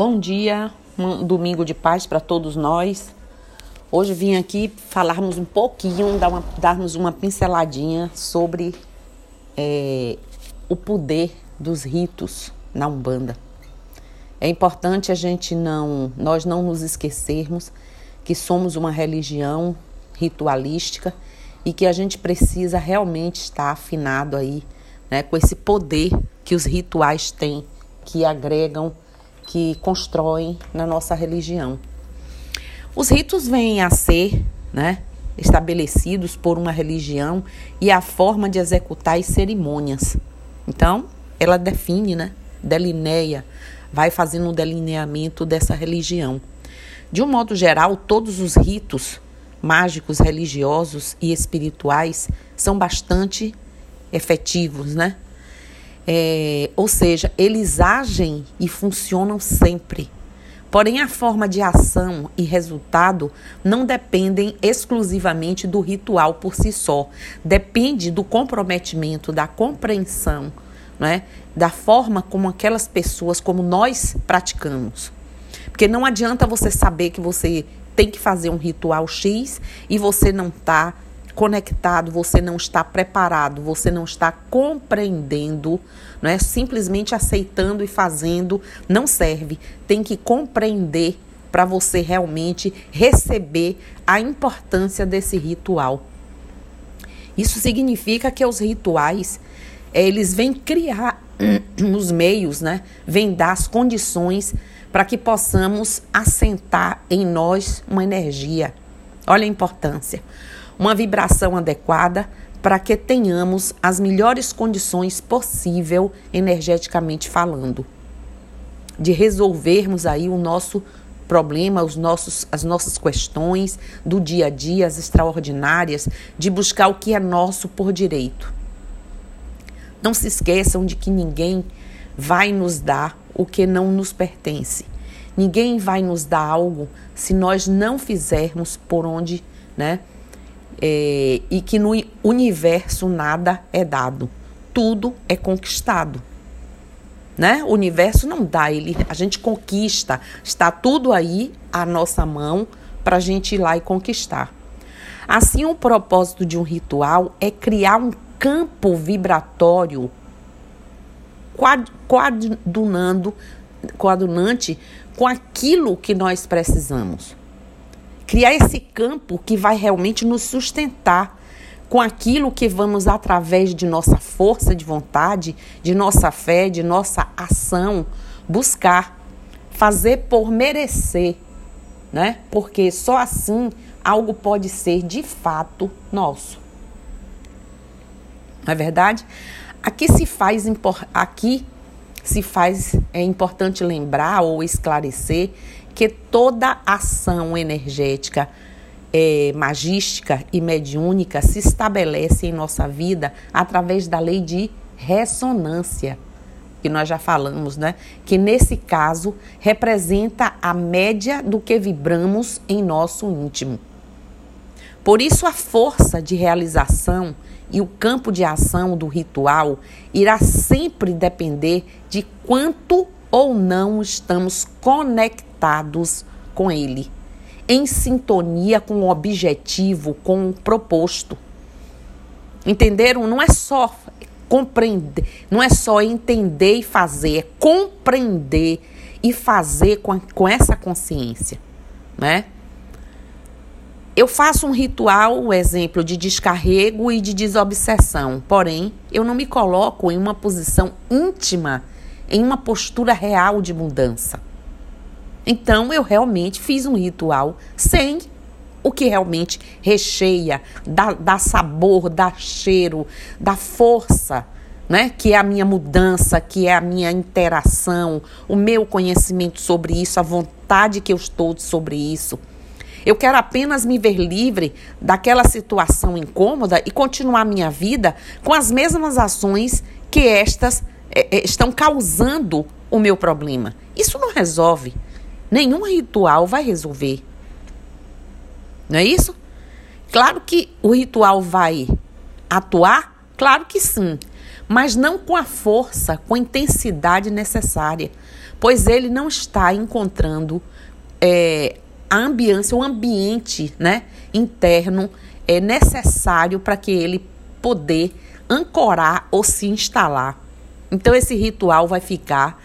Bom dia, um domingo de paz para todos nós. Hoje vim aqui falarmos um pouquinho, dar uma, darmos uma pinceladinha sobre é, o poder dos ritos na Umbanda. É importante a gente não, nós não nos esquecermos que somos uma religião ritualística e que a gente precisa realmente estar afinado aí, né, com esse poder que os rituais têm, que agregam que constroem na nossa religião. Os ritos vêm a ser né, estabelecidos por uma religião e a forma de executar as cerimônias. Então, ela define, né, delineia, vai fazendo um delineamento dessa religião. De um modo geral, todos os ritos mágicos, religiosos e espirituais são bastante efetivos, né? É, ou seja, eles agem e funcionam sempre. Porém, a forma de ação e resultado não dependem exclusivamente do ritual por si só. Depende do comprometimento, da compreensão, né? da forma como aquelas pessoas, como nós praticamos. Porque não adianta você saber que você tem que fazer um ritual X e você não está conectado, você não está preparado, você não está compreendendo, não é simplesmente aceitando e fazendo, não serve. Tem que compreender para você realmente receber a importância desse ritual. Isso significa que os rituais, eles vêm criar os meios, né? Vêm dar as condições para que possamos assentar em nós uma energia. Olha a importância uma vibração adequada para que tenhamos as melhores condições possível energeticamente falando, de resolvermos aí o nosso problema, os nossos, as nossas questões do dia a dia, as extraordinárias, de buscar o que é nosso por direito. Não se esqueçam de que ninguém vai nos dar o que não nos pertence. Ninguém vai nos dar algo se nós não fizermos por onde, né? É, e que no universo nada é dado, tudo é conquistado. Né? O universo não dá, ele, a gente conquista, está tudo aí à nossa mão para a gente ir lá e conquistar. Assim, o propósito de um ritual é criar um campo vibratório coadunando, coadunante com aquilo que nós precisamos criar esse campo que vai realmente nos sustentar com aquilo que vamos, através de nossa força de vontade, de nossa fé, de nossa ação, buscar, fazer por merecer, né? Porque só assim algo pode ser de fato nosso. Não é verdade? Aqui se faz aqui se faz é importante lembrar ou esclarecer que toda ação energética é, magística e mediúnica se estabelece em nossa vida através da lei de ressonância, que nós já falamos, né? Que nesse caso representa a média do que vibramos em nosso íntimo. Por isso, a força de realização e o campo de ação do ritual irá sempre depender de quanto ou não estamos conectados com ele, em sintonia com o objetivo, com o proposto. Entenderam? Não é só compreender, não é só entender e fazer, é compreender e fazer com, com essa consciência, né? Eu faço um ritual, um exemplo de descarrego e de desobsessão, porém, eu não me coloco em uma posição íntima em uma postura real de mudança. Então eu realmente fiz um ritual sem o que realmente recheia, dá, dá sabor, dá cheiro, dá força, né? Que é a minha mudança, que é a minha interação, o meu conhecimento sobre isso, a vontade que eu estou sobre isso. Eu quero apenas me ver livre daquela situação incômoda e continuar minha vida com as mesmas ações que estas é, estão causando o meu problema. Isso não resolve. Nenhum ritual vai resolver. Não é isso? Claro que o ritual vai atuar? Claro que sim. mas não com a força, com a intensidade necessária, pois ele não está encontrando é, a ambiência, o ambiente né, interno é necessário para que ele poder ancorar ou se instalar. Então esse ritual vai ficar,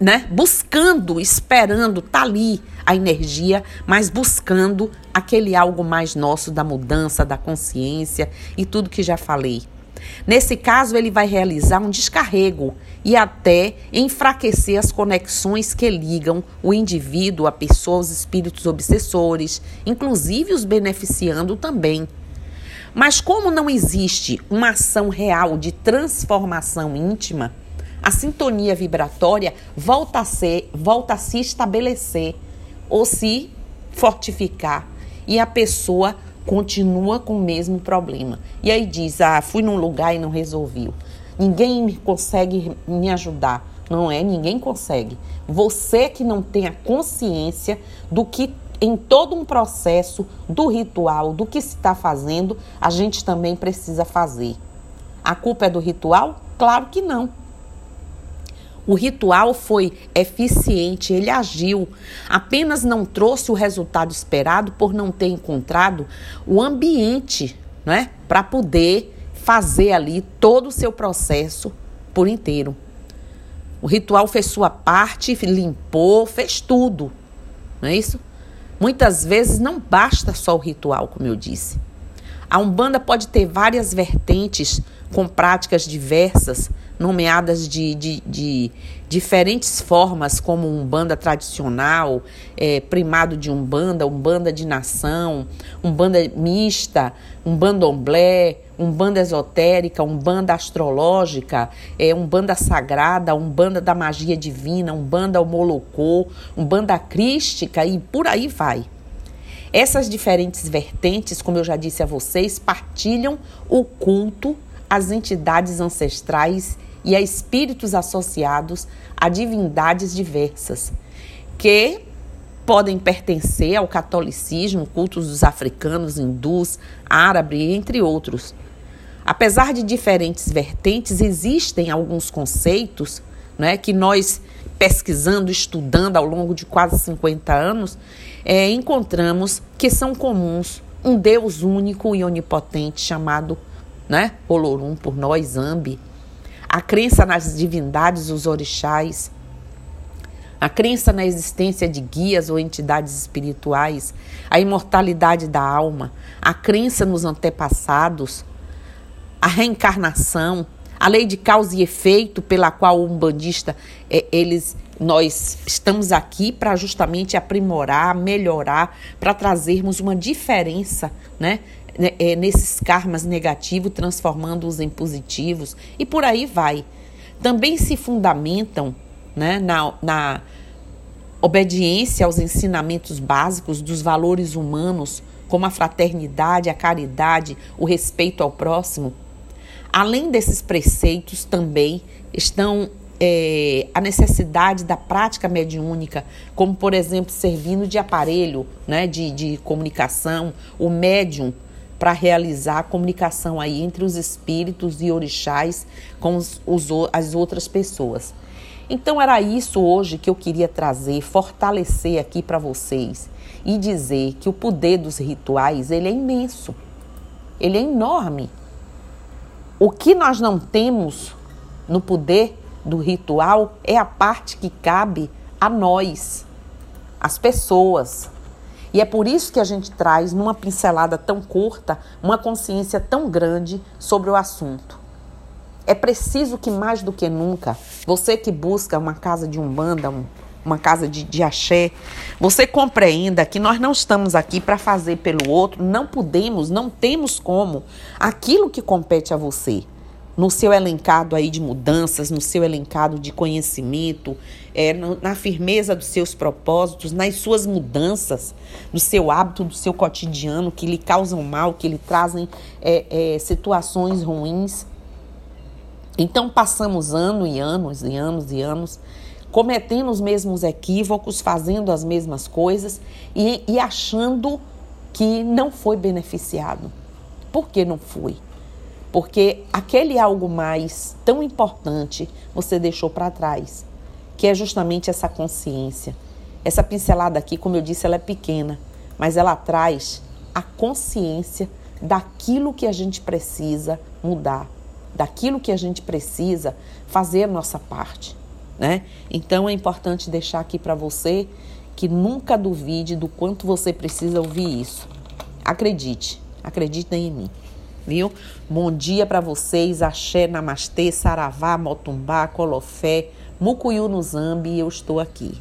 né, buscando, esperando, tá ali a energia, mas buscando aquele algo mais nosso da mudança, da consciência e tudo que já falei. Nesse caso, ele vai realizar um descarrego e até enfraquecer as conexões que ligam o indivíduo a pessoas, espíritos obsessores, inclusive os beneficiando também. Mas como não existe uma ação real de transformação íntima, a sintonia vibratória volta a ser, volta a se estabelecer ou se fortificar e a pessoa continua com o mesmo problema. E aí diz: "Ah, fui num lugar e não resolveu. Ninguém consegue me ajudar". Não é, ninguém consegue. Você que não tem a consciência do que em todo um processo do ritual, do que se está fazendo, a gente também precisa fazer. A culpa é do ritual? Claro que não. O ritual foi eficiente, ele agiu, apenas não trouxe o resultado esperado por não ter encontrado o ambiente, né, para poder fazer ali todo o seu processo por inteiro. O ritual fez sua parte, limpou, fez tudo, não é isso? Muitas vezes não basta só o ritual, como eu disse. A Umbanda pode ter várias vertentes com práticas diversas, nomeadas de, de, de diferentes formas, como Umbanda tradicional, é, primado de Umbanda, Umbanda de nação, Umbanda mista, Umbandomblé, Umbanda esotérica, Umbanda astrológica, é, Umbanda sagrada, Umbanda da magia divina, Umbanda homolocô, Umbanda crística e por aí vai. Essas diferentes vertentes, como eu já disse a vocês, partilham o culto às entidades ancestrais e a espíritos associados a divindades diversas, que podem pertencer ao catolicismo, cultos dos africanos, hindus, árabes, entre outros. Apesar de diferentes vertentes, existem alguns conceitos né, que nós, pesquisando, estudando ao longo de quase 50 anos, é, encontramos que são comuns um Deus único e onipotente chamado né, Olorum, por nós, Zambi, a crença nas divindades, os orixás, a crença na existência de guias ou entidades espirituais, a imortalidade da alma, a crença nos antepassados, a reencarnação, a lei de causa e efeito pela qual o umbandista é, eles nós estamos aqui para justamente aprimorar, melhorar, para trazermos uma diferença, né, é, nesses karmas negativos, transformando-os em positivos e por aí vai. Também se fundamentam né, na, na obediência aos ensinamentos básicos dos valores humanos, como a fraternidade, a caridade, o respeito ao próximo. Além desses preceitos, também estão é, a necessidade da prática mediúnica, como por exemplo servindo de aparelho né, de, de comunicação, o médium para realizar a comunicação aí entre os espíritos e orixás com os, os, as outras pessoas. Então era isso hoje que eu queria trazer, fortalecer aqui para vocês e dizer que o poder dos rituais ele é imenso, ele é enorme. O que nós não temos no poder do ritual é a parte que cabe a nós, as pessoas, e é por isso que a gente traz, numa pincelada tão curta, uma consciência tão grande sobre o assunto. É preciso que, mais do que nunca, você que busca uma casa de umbanda, um, uma casa de, de axé, você compreenda que nós não estamos aqui para fazer pelo outro, não podemos, não temos como aquilo que compete a você no seu elencado aí de mudanças, no seu elencado de conhecimento, é, na firmeza dos seus propósitos, nas suas mudanças, no seu hábito, do seu cotidiano que lhe causam mal, que lhe trazem é, é, situações ruins. Então passamos anos e anos e anos e anos cometendo os mesmos equívocos, fazendo as mesmas coisas e, e achando que não foi beneficiado. Por que não foi? Porque aquele algo mais tão importante você deixou para trás, que é justamente essa consciência. Essa pincelada aqui, como eu disse, ela é pequena, mas ela traz a consciência daquilo que a gente precisa mudar, daquilo que a gente precisa fazer a nossa parte, né? Então é importante deixar aqui para você que nunca duvide do quanto você precisa ouvir isso. Acredite, acredite em mim. Viu? Bom dia para vocês, axé, namastê, saravá, motumbá, colofé, mucuyu no zambi, eu estou aqui.